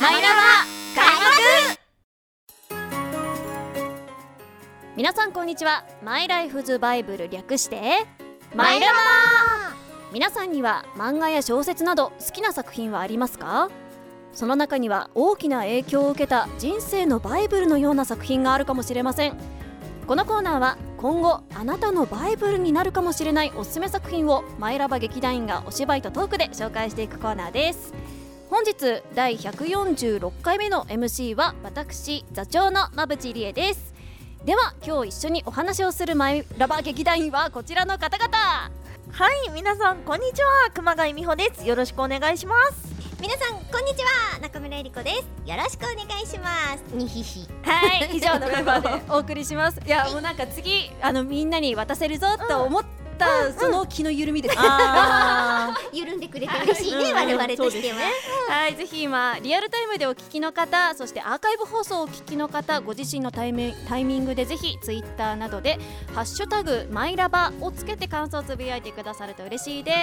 マイラバ開幕。皆さんこんにちは。マイライフズバイブル略してマイラバ皆さんには漫画や小説など好きな作品はありますか？その中には大きな影響を受けた人生のバイブルのような作品があるかもしれません。このコーナーは今後あなたのバイブルになるかもしれないおすすめ作品をマイラバ劇団員がお芝居とトークで紹介していくコーナーです。本日第146回目の MC は私座長の馬淵理恵です。では今日一緒にお話をするマイラバ劇団員はこちらの方々。はい皆さんこんにちは。熊谷美穂です。よろしくお願いします。皆さんこんにちは。中村えり子です。よろしくお願いします。にひひ。はい以上のメンバーで お送りします。いやもうなんか次あのみんなに渡せるぞと思った、その気の緩みです。あ緩んでくれて嬉しいねうん我々としては、はい、ぜひ今リアルタイムでお聞きの方そしてアーカイブ放送をお聞きの方ご自身のタイミタイミングでぜひツイッターなどで「ハッシュタグマイラバ」をつけて感想をつぶやいてくださると嬉しいです。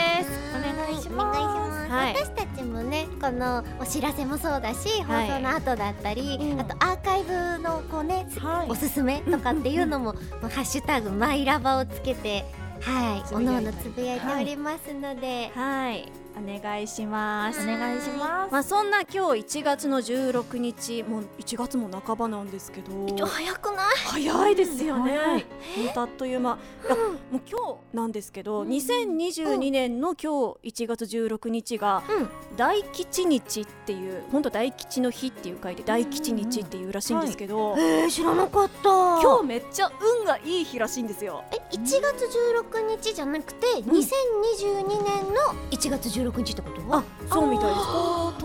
お願いします。はい。私たちもねこのお知らせもそうだし、はい放送の後だったり、うん。あとアーカイブのこうね、はい。おすすめとかっていうのも、ハッシュタグマイラバをつけてはい。おのおのつぶやいておりますので、はいお願いします。お願いします。まあそんな今日1月の16日もう1月も半ばなんですけど。早くない？早いですよね、早い。ほんとあっという間。いやもう今日なんですけど、2022年の今日1月16日がうん。大吉日っていう本当大吉の日っていう書いて大吉日っていうらしいんですけど、えー、知らなかった。今日めっちゃ運がいい日らしいんですよ。え1月16日じゃなくて、2022年の1月16日ってこと？あそうみたいです。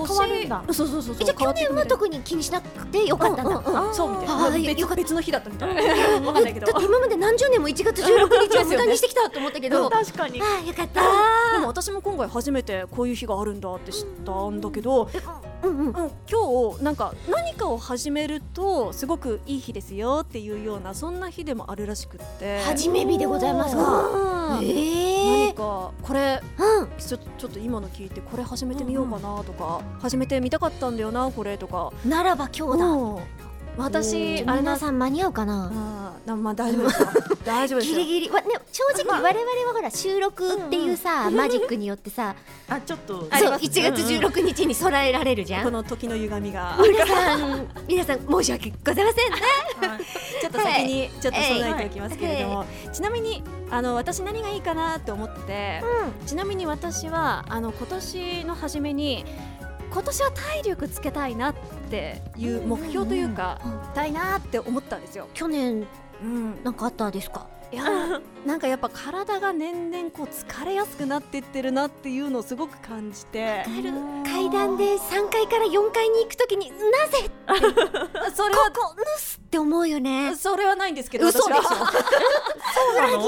変わるんだ。そうそうそうそう。えじゃあ去年は特に気にしなくてよかったんだ、そうみたいな、別の日だったみたいわかんないけど。今まで何十年も1月16日を無駄にしてきたと思ったけど、確かに。ああよかった。でも私も今回初めてこういう日があるんだって知ったんだけど、うん。うんうん、今日なんか何かを始めるとすごくいい日ですよっていうようなそんな日でもあるらしくって。初め日でございますか。うん。ええ何かこれうん。ちょちょっと今の聞いてこれ始めてみようかなとか、始めてみたかったんだよなこれとか。ならば今日だ、うん私あれな皆さん間に合うかな？あーまあ大丈夫ですよ。大丈夫ですよ。ギリギリ。わね正直我々はほら収録っていうさ、マジックによってさあちょっと。そうあります1月16日に備えられるじゃん、この時の歪みが。皆さん皆さん申し訳ございませんね。はい。ちょっと先にちょっと備えておきますけれども、ちなみにあの私何がいいかなって思って、ちなみに私はあの今年の初めに今年は体力つけたいなっていう目標というか、たいなって思ったんですよ。去年うん、なんかあったですか？いやーなんかやっぱ体が年々こう疲れやすくなっていってるなっていうのをすごく感じて。階段で3階から4階に行くときになぜ？それここぬすって思うよね。それはないんですけど嘘でしょ。私は。そうなの？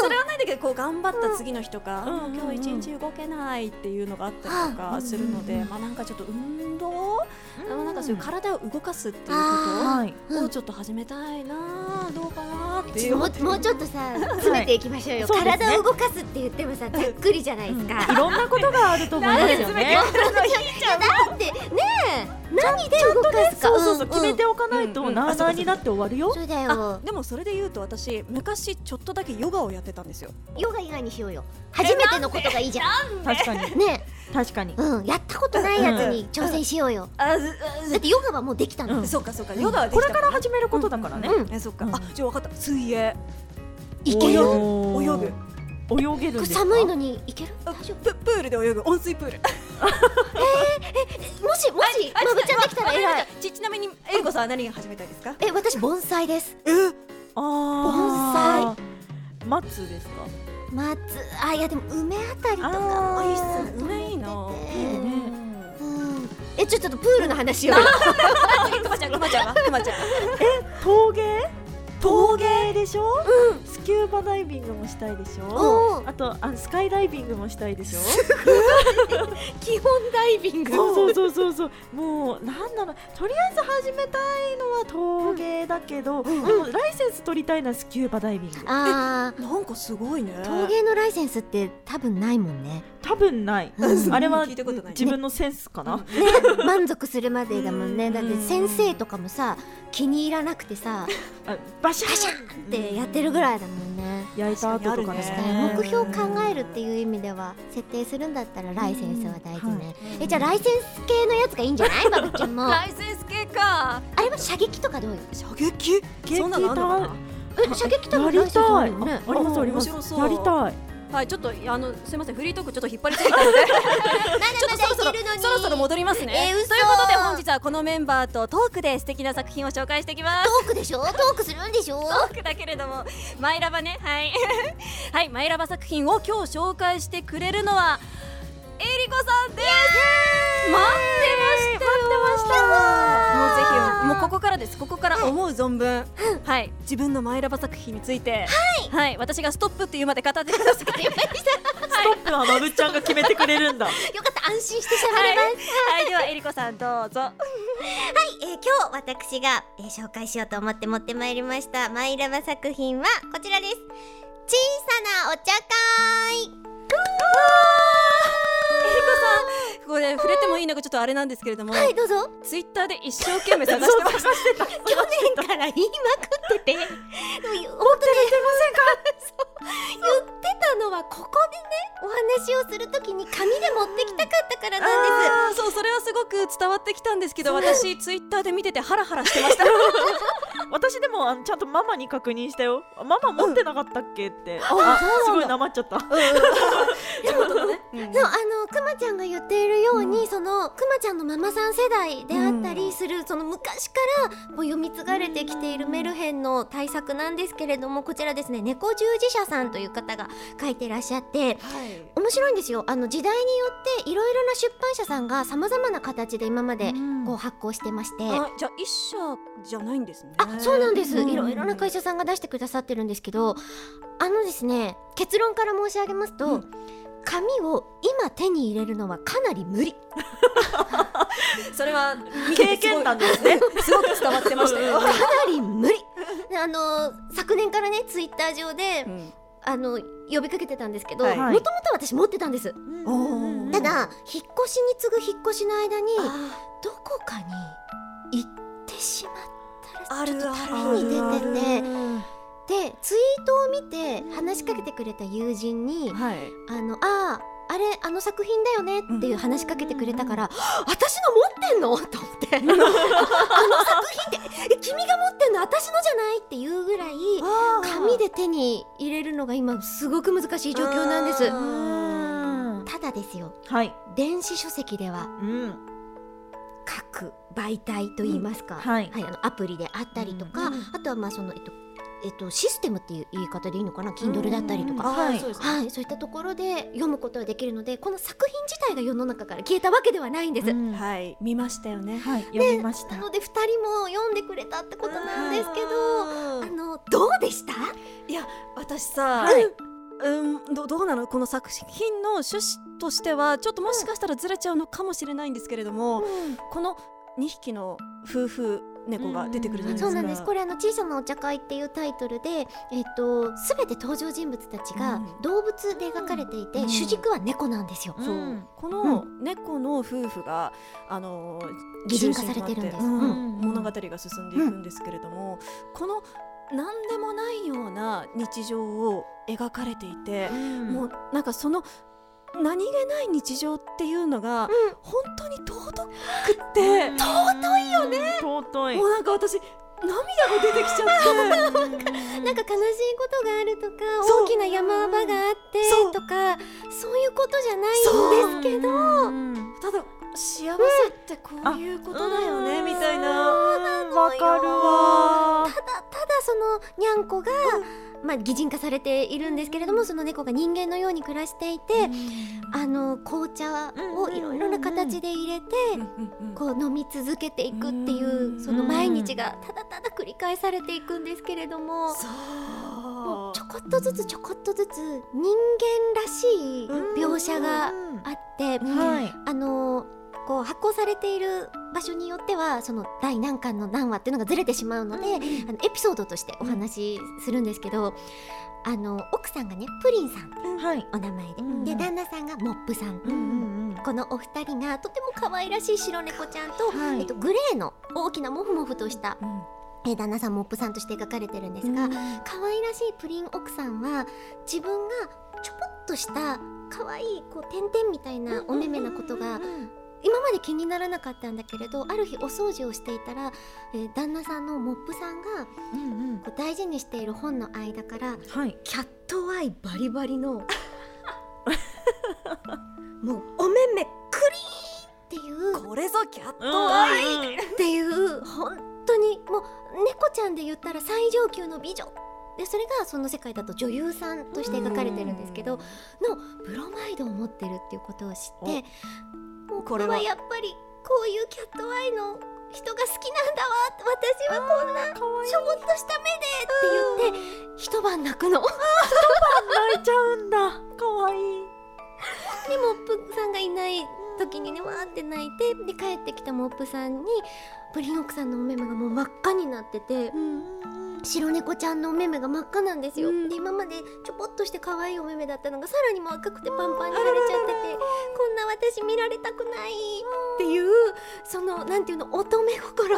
それはないんだけどこう頑張った次の日とか、うん。あー今日一日動けないっていうのがあったりとかするので、うんまあなんかちょっと運動、あのなんかそういう体を動かすっていうこはい。とをちょっと始めたいなどうかなっていうもうもうちょっとさ詰めていきましょうよ、そうですね。体を動かすって言ってもさざっくりじゃないですか、いろんなことがあると思いますよね。だってねえ何で動かすか。そうそうそう、ん決めておかないとうんうん。なあなあになって終わるよ。そうだあよでもそれで言うと私昔ちょっとだけヨガをやってたんですよ。ヨガ以外にしようよ。初めてのことがいいじゃん。確かに。ね確かに。えうんやったことないやつに挑戦しようよ。あだってヨガはもうできたの、うん。そうかそうか。ヨガはでこれから始めることだからね。うん。えそっか、うんあじゃあ分かった。水泳いける泳ぐ。泳げるんこれですか？寒いのにいける？あ大丈ププールで泳ぐ。温水プール。夫もしもしまぶちゃんできたら偉いちちなみにえりこさんは何が始めたいですか？え私盆栽です。え？あー。松ですか？松あいやでも梅あたりとかもいいっす梅いいなうん。えちょちょっとプールの話を。くまちゃんくまちゃんは？くまちゃん 陶芸？陶芸でしょ、スキューバダイビングもしたいでしょ、うん。あとあスカイダイビングもしたいでしょ？基本ダイビング。そうそうそうそうそう。もうなんだろう。とりあえず始めたいのは陶芸だけど、でもライセンス取りたいのはスキューバダイビング。あなんかすごいね。ー陶芸のライセンスって多分ないもんね。多多分ない、うん。あれは自分のセンスかな、ね。満足するまでだもんね。だって先生とかもさ気に入らなくてさあバシャパシャンってやってるぐらいだもんね。焼いた後とかね。目標を考えるっていう意味では設定するんだったらライセンスは大事ね、うんえじゃあライセンス系のやつがいいんじゃない？バブちゃんも。あライセンス系か。れは射撃とかどう？よ射撃？そんなのあんのかな？え射撃多やり分ライセンスあたいるよね。あありますあります。やりたいはいちょっとあのすいませんフリートークちょっと引っ張りすぎたので。ちょっとそろそろそろそろ戻りますね、えー嘘。ということで本日はこのメンバーとトークで素敵な作品を紹介していきます。トークでしょ？トークするんでしょ？トークだけれどもマイラバね。はい。はいマイラバ作品を今日紹介してくれるのはえりこさんです。待ってましたした。もうぜひもうここからです。ここから思う存分はい。自分のマイラバ作品についてはい、私がストップっていうまで語ってください。ストップはまぶちゃんが決めてくれるんだ。よかった安心して喋はい、れます、はい、ではえりこさんどうぞ。えー今日私が、えー紹介しようと思って持ってまいりましたマイラバ作品はこちらです。小さなお茶会。えりこさんこれ触れてもいいのかちょっとあれなんですけれども、はいどうぞ。ツイッターで一生懸命探してました。去年から言いまくってて。でも本当に言ってたのはここでねお話をするときに紙で持ってきたかったからなんです。あーそうそれはすごく伝わってきたんですけど私ツイッターで見ててハラハラしてました。私でもあのちゃんとママに確認したよ。あママ持ってなかったっけって、そうなんだ。あすごいなまっちゃった そうあのくまちゃんが言っているように、そのくまちゃんのママさん世代であったりする、その昔からもう読み継がれてきているメルヘンの対策なんですけれどもこちらですね猫従事者さんという方が書いてらっしゃって面白いんですよ。あの時代によっていろいろな出版社さんがさまざまな形で今までこう発行してまして。あじゃあ一社じゃないんですね。あそうなんです、うん。いろいろな会社さんが出してくださってるんですけどあのですね結論から申し上げますと、うん。紙を今手に入れるのはかなり無理。それは経験談ですね。すごく伝わってましたよ。かなり無理。であの昨年からねツイッター上でうん。あの呼びかけてたんですけどもはい。ともと私持ってたんです、ただ引っ越しに次ぐ引っ越しの間にどこかに行ってしまったらちょっとあるある旅に出ててでツイートを見て話しかけてくれた友人にはい。あのあーあれあの作品だよねっていう話しかけてくれたから、私の持ってんの？と思って あの作品ってえ君が持ってんの私のじゃない？っていうぐらい紙で手に入れるのが今すごく難しい状況なんです。ただですよ。はい、電子書籍ではうん、各媒体といいますか、はい。あのアプリであったりとか、うん。あとはまあそのえっとえっとシステムっていう言い方でいいのかな？Kindle だったりとか、はい。そうい、そういったところで読むことができるのでこの作品自体が世の中から消えたわけではないんです。うん。はい。見ましたよね。はい、読みました。なので2人も読んでくれたってことなんですけど、うん。あのどうでした？いや私さ、はい。うんどどうなの？この作品の趣旨としてはちょっともしかしたらずれちゃうのかもしれないんですけれども、この2匹の夫婦猫が出てくるじゃないですか。そうなんです。これあの小さなお茶会っていうタイトルで、えっと全て登場人物たちがうん。動物で描かれていて、うん。主軸は猫なんですよ。う。ん。そうこの猫の夫婦が、あのー擬人化されてるんです。物語が進んでいくんですけれども、この何でもないような日常を描かれていて、もうなんかその何気ない日常っていうのが、うん本当に尊くって、尊いよね。尊いも。うなんか私涙が出てきちゃって。なんか悲しいことがあるとか大きな山場があってとかそういうことじゃないんですけどうんただ幸せってこういうことだよね、うんみたいな。わかるわ。ただそのにゃんこが、まあ、擬人化されているんですけれどもその猫が人間のように暮らしていて、あの紅茶をいろいろな形で入れて、こう飲み続けていくっていううん。その毎日がただただ繰り返されていくんですけれども。もそう。うちょこっとずつちょこっとずつ人間らしい描写があって、はい。あのこう発行されている場所によってはその第何巻の何話っていうのがずれてしまうので、あのエピソードとしてお話しするんですけど、あの奥さんがねプリンさん。はい。お名前で、うんうん。で旦那さんがモップさん、うんうんうん。このお二人がとても可愛らしい白猫ちゃんと、はい。えっと、グレーの大きなモフモフとした、えー旦那さんモップさんとして描かれてるんですが、可愛らしいプリン奥さんは自分がちょぽっとした可愛いこう点々みたいなお目目なことが今まで気にならなかったんだけれどある日お掃除をしていたら、えー旦那さんのモップさんがうんうん。こう大事にしている本の間からはい。キャットアイバリバリの もうお目目クリーンっていうこれぞキャッうんっていう本当にもう猫ちゃんで言ったら最上級の美女。でそれがその世界だと女優さんとして描かれてるんですけどのブロマイドを持ってるっていうことを知ってもうこれはやっぱりこういうキャットアイの人が好きなんだわ。私はこんなしょぼっとした目でって言って一晩泣くの。泣いちゃうんだ。かわい。いでモップさんがいない時にねわーって泣いてで帰ってきたモップさんにプリン奥さんのお目目がもう真っ赤になってて白猫ちゃんのお目目が真っ赤なんですよ、うん。で今までちょぽっとして可愛いお目目だったのがさらにも赤くてパンパンに腫れちゃっててこんな私見られたくないっていうそのなんていうの乙女心。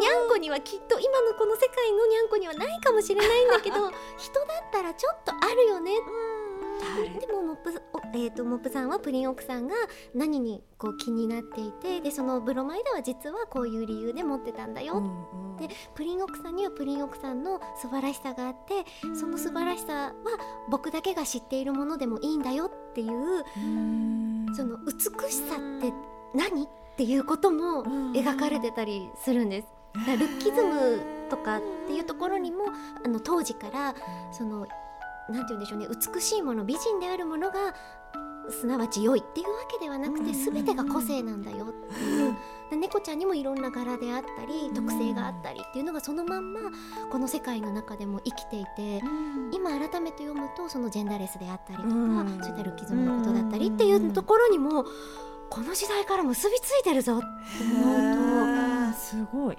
にゃんこにはきっと今のこの世界のにゃんこにはないかもしれないんだけど 人だったらちょっとあるよねでもモップ,お、えー、とモップさんはプリン奥さんが何にこう気になっていてでそのブロマイドは実はこういう理由で持ってたんだよ、でプリン奥さんにはプリン奥さんの素晴らしさがあってその素晴らしさは僕だけが知っているものでもいいんだよっていうその美しさって何っていうことも描かれてたりするんです。ルッキズムとかっていうところにもあの当時からそのなんて言うんでしょうね。美しいもの美人であるものがすなわち良いっていうわけではなくて全てが個性なんだよ。っていうで猫ちゃんにもいろんな柄であったり特性があったりっていうのがそのまんまこの世界の中でも生きていて今改めて読むとそのジェンダーレスであったりとかうん。そういったルッキズムのことだったりっていうところにもこの時代から結びついてるぞって思うとすごい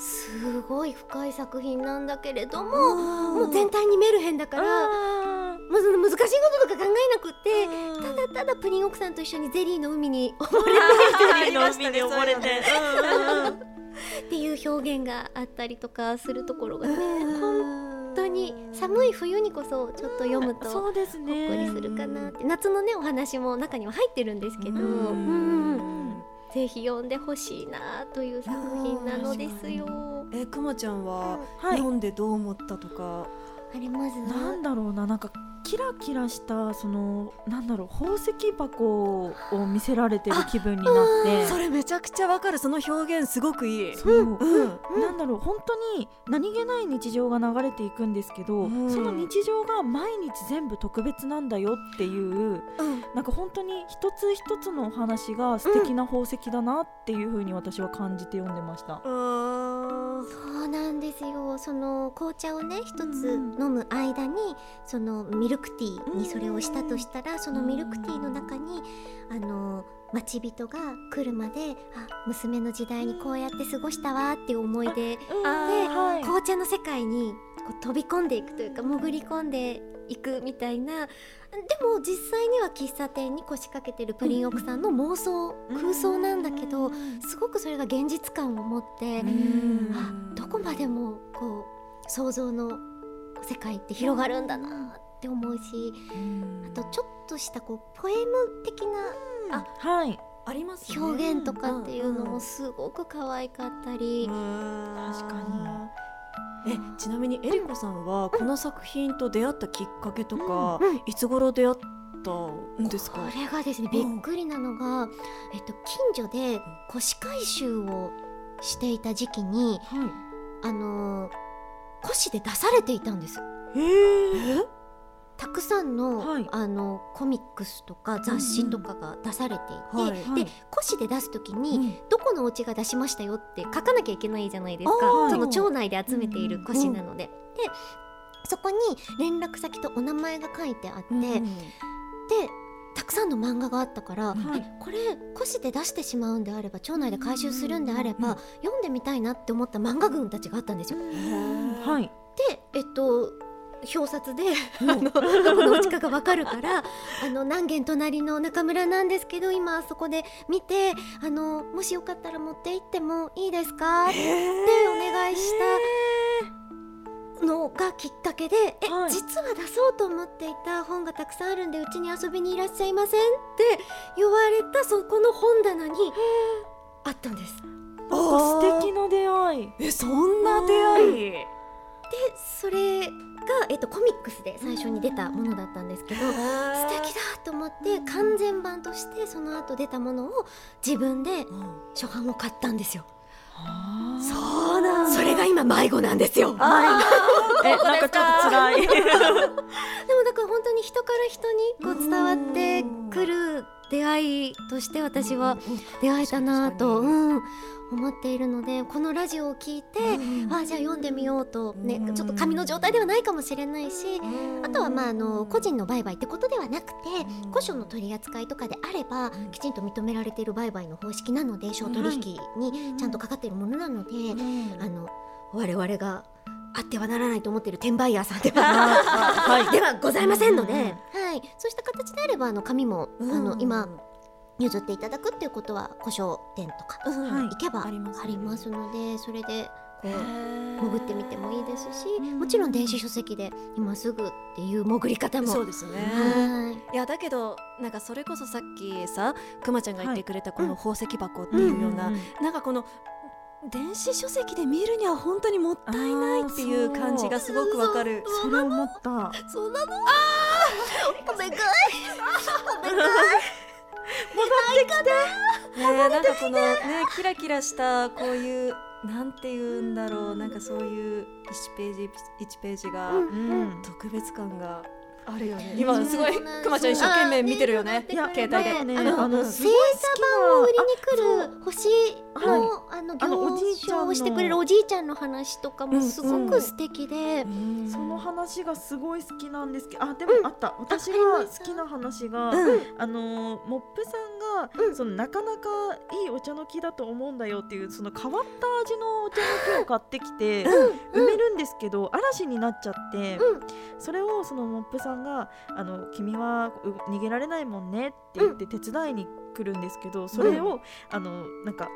すごい深い作品なんだけれどももう全体にメルヘンだからまあその難しいこととか考えなくってただただプリン奥さんと一緒にゼリーの海に溺れあーの海で溺れて。っていう表現があったりとかするところがね本当に寒い冬にこそちょっと読むとほっそうですね。こりするかなって。夏のねお話も中には入ってるんですけど。ううんんぜひ読んでほしいなという作品なのですよ。えくまちゃんははい。読んでどう思ったとか、あれまずなんだろうな。なんかキラキラしたそのなんだろう宝石箱を見せられてる気分になって。それめちゃくちゃわかる。その表現すごくいい。そう、うんなんだろう本当に何気ない日常が流れていくんですけど、うん。その日常が毎日全部特別なんだよっていうなんか本当に一つ一つのお話が素敵な宝石だなっていう風に私は感じて読んでました。そうなんですよ。その紅茶をね一つ飲む間にそのミルクティーにそれをしたとしたらそのミルクティーの中にあの待ち人が来るまであ娘の時代にこうやって過ごしたわっていう思い出ではい。紅茶の世界にこう飛び込んでいくというか潜り込んでいくみたいなでも実際には喫茶店に腰掛けてるプリン奥さんの妄想空想なんだけどすごくそれが現実感を持ってうん。あどこまでもこう想像の世界って広がるんだなって思うしあとちょっとしたこうポエム的なあはい。ありますね。表現とかっていうのんんもすごく可愛かったり。確かに。えちなみにえりこさんはこの作品と出会ったきっかけとか、うんうん。いつ頃出会ったんですか？これがですねびっくりなのが、えっと、近所で腰回収をしていた時期にはあのー腰で出されていたんです。い。へえ？たくさんの,、はい。あのコミックスとか雑誌とかが出されていて、はいはい。で腰で出す時に、うん。どこのお家が出しましたよって書かなきゃいけないじゃないですか、あーその町内で集めている腰なので。でそこに連絡先とお名前が書いてあって、うんでたくさんの漫画があったから、はい。えこれ個誌で出してしまうんであれば町内で回収するんであれば、読んでみたいなって思った漫画群たちがあったんですよ。はい。でえっと表札であのどこのうちかがわかるからあの何軒隣の中村なんですけど今そこで見てあのもしよかったら持って行ってもいいですか？ってお願いしたのがきっかけで「え、はい。実は出そうと思っていた本がたくさんあるんでうちに遊びにいらっしゃいません」って言われたそこの本棚にあったんです。素敵な出会い。えそんな出会い？でそれが、えっと、コミックスで最初に出たものだったんですけど素敵だと思って完全版としてその後出たものを自分で初版を買ったんですよ。そうなんそれが今迷子なんですよ。えなんかちょっと辛い。でもだから本当に人から人にこう伝わってくる出会いとして私は出会えたなと、うん、思っているのでこのラジオを聞いて、あじゃあ読んでみようと、ねうん。ちょっと紙の状態ではないかもしれないし、あとはまああの個人の売買ってことではなくて古書の取り扱いとかであればきちんと認められている売買の方式なので商取引にちゃんとかかっているものなので、あの我々があってはならないと思っている転売ヤーさんでははい ではございませんので、はい、そうした形であればあの紙も、うん。あの今譲っていただくっていうことは古書店とかはい行けばありますのでそれでこう潜潜ってみてもいいですしもちろん電子書籍で今すぐっていう潜り方も。そうですね。はい。いやだけどなんかそれこそさっきさくまちゃんが言ってくれたこの宝石箱っていうような、なんかこの電子書籍で見るには本当にもったいないっていう感じがすごくわかる。それ思ったそうなのお願い ねえなんかこのねキラキラしたこういうなんて言うんだろうなんかそういう1ページ1ページがうん。特別感があるよね。今すごいくまちゃん一生懸命見てるよね。あ。いや携帯で。ねあのあの星すごい好きなを売りに来る星の、はあの行いちゃんの。商をしてくれるおじいちゃんの話とかもすごく素敵で、その話がすごい好きなんですけど。あでもうんあった、私が好きな話が、うん。あのーモップさんが、うん。そのなかなかいいお茶の木だと思うんだよっていうその変わった味のお茶の木を買ってきて、埋めるんですけど嵐になっちゃって、うん。それをそのモップさんが「あの君はう逃げられないもんね」って言って手伝いに来るんですけどそれを、あのなんか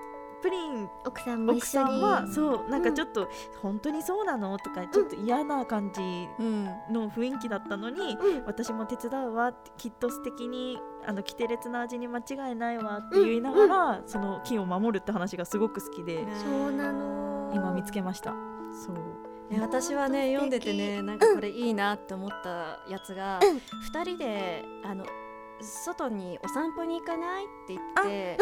プリン奥さんも奥さ一緒に。んはそうなんかちょっと、本当にそうなの？とかちょっと嫌な感じうん。の雰囲気だったのに、うん私も手伝うわきっと素敵にあのキテレツな味に間違いないわって言いながら、その木を守るって話がすごく好きで、そうなの今見つけました。そうね私はね読んでてねなんかこれいいなって思ったやつが、うん。二人であの外にお散歩に行かないって言って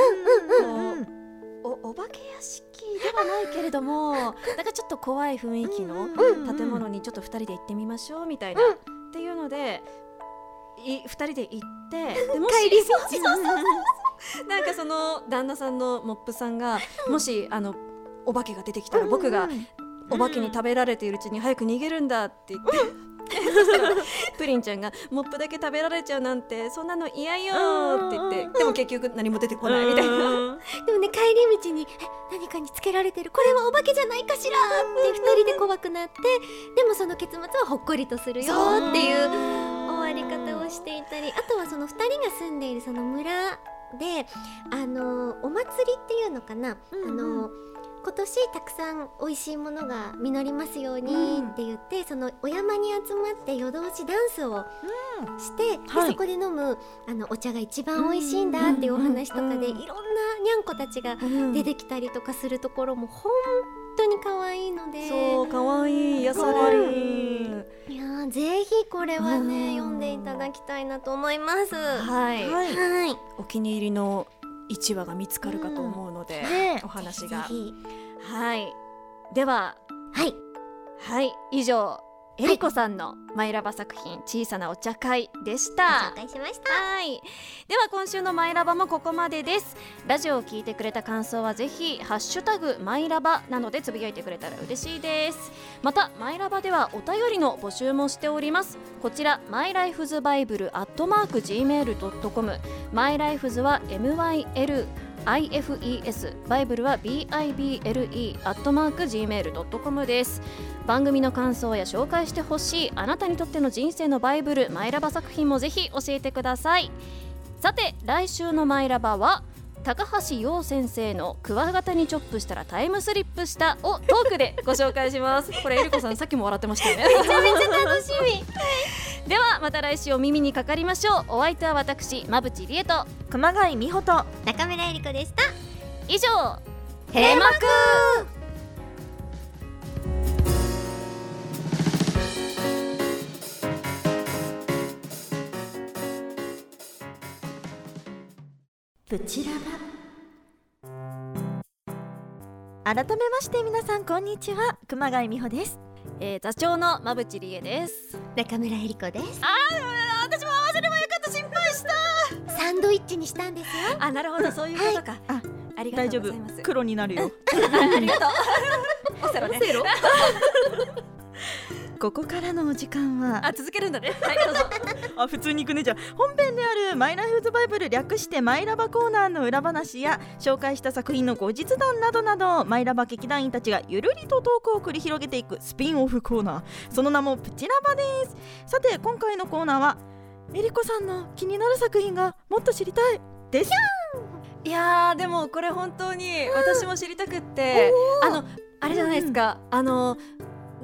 おお化け屋敷ではないけれどもなんかちょっと怖い雰囲気のうん建物にちょっと二人で行ってみましょうみたいな、っていうのでい二人で行って でもし帰り道 なんかその旦那さんのモップさんがもしあのお化けが出てきたら僕がお化けに食べられているうちに早く逃げるんだって言って。そしたらプリンちゃんが「モップだけ食べられちゃうなんてそんなの嫌よ」って言って。でも結局何も出てこないみたいな。でもね帰り道にえ何かにつけられてる？これはお化けじゃないかしら？って二人で怖くなってでもその結末はほっこりとするよっていう終わり方をしていたり。あとはその2人が住んでいるその村であのお祭りっていうのかな、うん。あの今年たくさん美味しいものが実りますようにって言って、そのお山に集まって夜通しダンスをして、ではい。そこで飲むあのお茶が一番美味しいんだっていうお話とかで、うんうんうんいろんなにゃんこたちが出てきたりとかするところも本当に可愛いので。そう可愛い癒されいやーぜひこれはね、うん。読んでいただきたいなと思います。ははい、はいい、お気に入りの1話が見つかるかと思うので、ねお話が。はい。では。はい。はい。以上えりこさんのマイラバ作品小さなお茶会でした。紹介しました。はい。では今週のマイラバもここまでです。ラジオを聞いてくれた感想はぜひハッシュタグマイラバなどでつぶやいてくれたら嬉しいです。またマイラバではお便りの募集もしております。こちらマイライフズバイブルアットマーク gmail.com マイライフズは MYL IFES バイブルは BIBLE アットマーク Gmail.com です。番組の感想や紹介してほしいあなたにとっての人生のバイブルマイラバ作品もぜひ教えてください。さて来週のマイラバは高橋洋先生のクワガタにチョップしたらタイムスリップしたをトークでご紹介します。これえりこさんさっきも笑ってましたよね。めちゃめちゃ楽しみ。ではまた来週お耳にかかりましょう。お相手は私馬淵理恵と。熊谷美穂と。中村えり子でした。以上閉幕。プチラバ改めまして皆さんこんにちは。熊谷美穂ですえー、座長の馬淵理恵です。中村えり子です。あー私も合わせればよかった。心配した。サンドイッチにしたんですよ。あなるほど。そういうことか、あありが大丈夫とうございます。黒になるよ。ありがとう。オセロねここからのお時間は。あ続けるんだね。はいどうぞ。あ普通に行くね。じゃあ本編であるマイライフズバイブル略してマイラバコーナーの裏話や紹介した作品の後日談などなどマイラバ劇団員たちがゆるりとトークを繰り広げていくスピンオフコーナー。その名もプチラバです。さて今回のコーナーはえりこさんの気になる作品がもっと知りたい。です。いやーでもこれ本当に私も知りたくって、あのあれじゃないですか、あの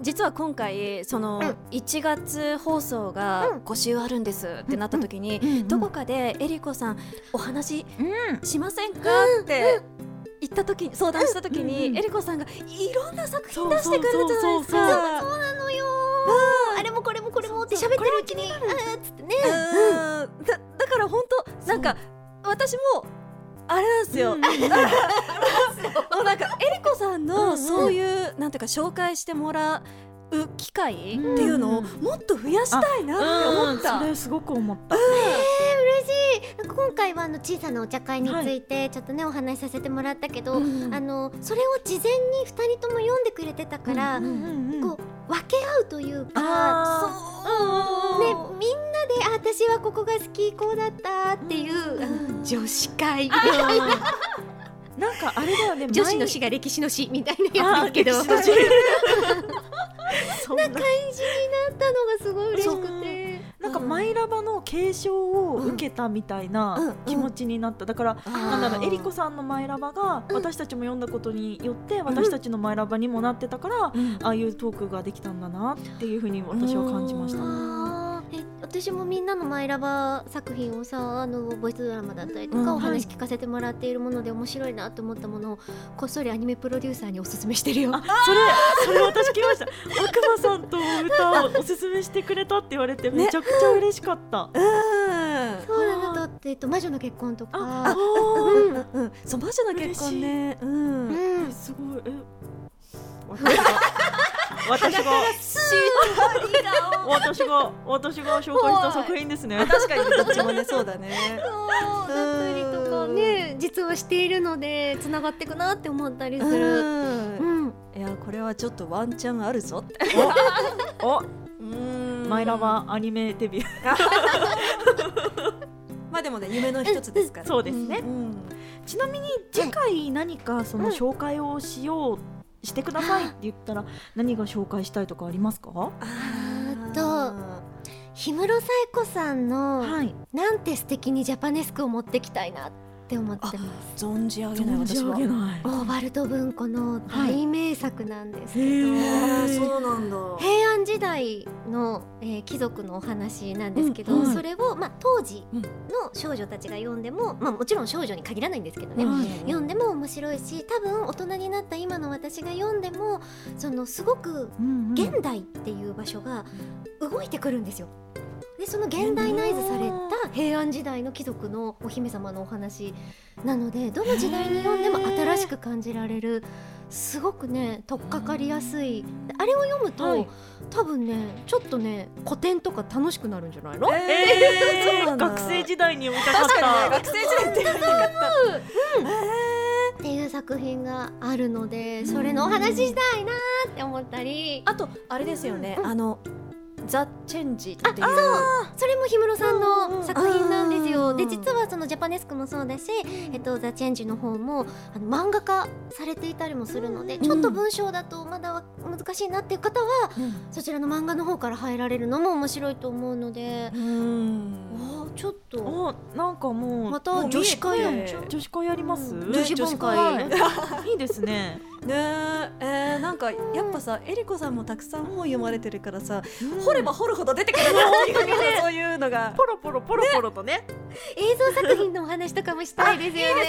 実は今回そのうん。1月放送が5週あるんですってなった時に、どこかでえりこさんお話うん。しませんか？って言った時に相談した時にえりこさんがいろんな作品出してくれるじゃないですか。そうなのよ。あれもこれもこれもって喋ってるうちにあーっつってねだから本当なんか私もあれなんですよ。うん。もうなんかえりこさんうんうん。のそういうなんていうか紹介してもらう機会っていうのをもっと増やしたいなって思った。うん。それすごく思った。えー、嬉しい今回はあの小さなお茶会についてちょっとねお話しさせてもらったけど、うんあのそれを事前に2人とも読んでくれてたから、うんうんうんこう分け合うというかあそう。ねみんなであ私はここが好きこうだったっていう、あの女子会。みたいななんかあれだよね女子の前詩が歴史の詩みたいなやつですけど。な感じになったのがすごい嬉しくてなんかマイラバの継承を受けたみたいなん気持ちになった。だからなんだろうえりこさんのマイラバが私たちも読んだことによって私たちのマイラバにもなってたからうんああいうトークができたんだなっていうふうに私は感じました。あー。え私もみんなのマイラバ作品をさあのボイスドラマだったりとか、うんお話聞かせてもらっているもので面白いなと思ったものをこっそりアニメプロデューサーにおすすめしてるよ。あそれそれ私聞きました。悪魔さんと歌をおすすめしてくれたって言われてめちゃくちゃ嬉しかった。うん。そうなんだとって、えっと、魔女の結婚とか。あうんーうん、そう魔女の結婚ね。うん。うん。すごい。え 私が私が私が私が紹介した作品ですね。確かにどっちもねそうだね。そうだったりとかね実はしているのでつながっていくなって思ったりする。うん、いやこれはちょっとワンチャンあるぞって。おうんマイラバアニメデビュー。まあでもね夢の一つですから。そうですねうん。ちなみに次回何かその紹介をしようしてくださいって言ったら何が紹介したいとかありますか？はーっと氷室冴子さんの、い。なんて素敵にジャパネスクを持ってきたいなって思ってます。存じ上げない存じ私は。上げない。オーバルト文庫の大名作なんですけど、へへーーそうなんだ。平安時代の、えー貴族のお話なんですけど、うんはいそれを、まあ、当時うんの少女たちが読んでも、まあ、もちろん少女に限らないんですけどね、はい読んでも面白いし多分大人になった今の私が読んでもそのすごくうんうん現代っていう場所が動いてくるんですよ。でその現代ナイズされた平安時代の貴族のお姫様のお話なのでどの時代に読んでも新しく感じられるすごくね取っかかりやすい。あれを読むと、はい。多分ねちょっとね古典とか楽しくなるんじゃないの、えー 学生時代に読みたかった。学生時代って言われなかった。っていう作品があるのでそれのお話ししたいなーって思ったり。あとあれですよね、うん。あのザ・チェンジっていうそれも氷室さんの作品なんですよ。うんで実はそのジャパネスクもそうだし、えっと、ザ・チェンジの方もあの漫画化されていたりもするのでちょっと文章だとまだ難しいなっていう方はそちらの漫画の方から入られるのも面白いと思うので。うんちょっと。おなんかもうまた女子会やん。女子会やります、うん。女子本会。はい いいですね。ねえ。えーなんかやっぱさえりこさんもたくさん本読まれてるからさ、掘れば掘るほど出てくるなっていうね。そういうのが。ポロポロポロポロとね。映像作品のお話とかもしたいですよね。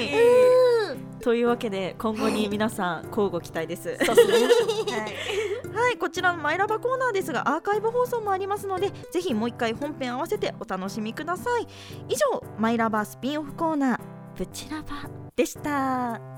いいというわけで今後に皆さん交互期待です。そうですねはい、こちらのマイラバコーナーですがアーカイブ放送もありますのでぜひもう一回本編合わせてお楽しみください。以上マイラバスピンオフコーナーブチラバでした。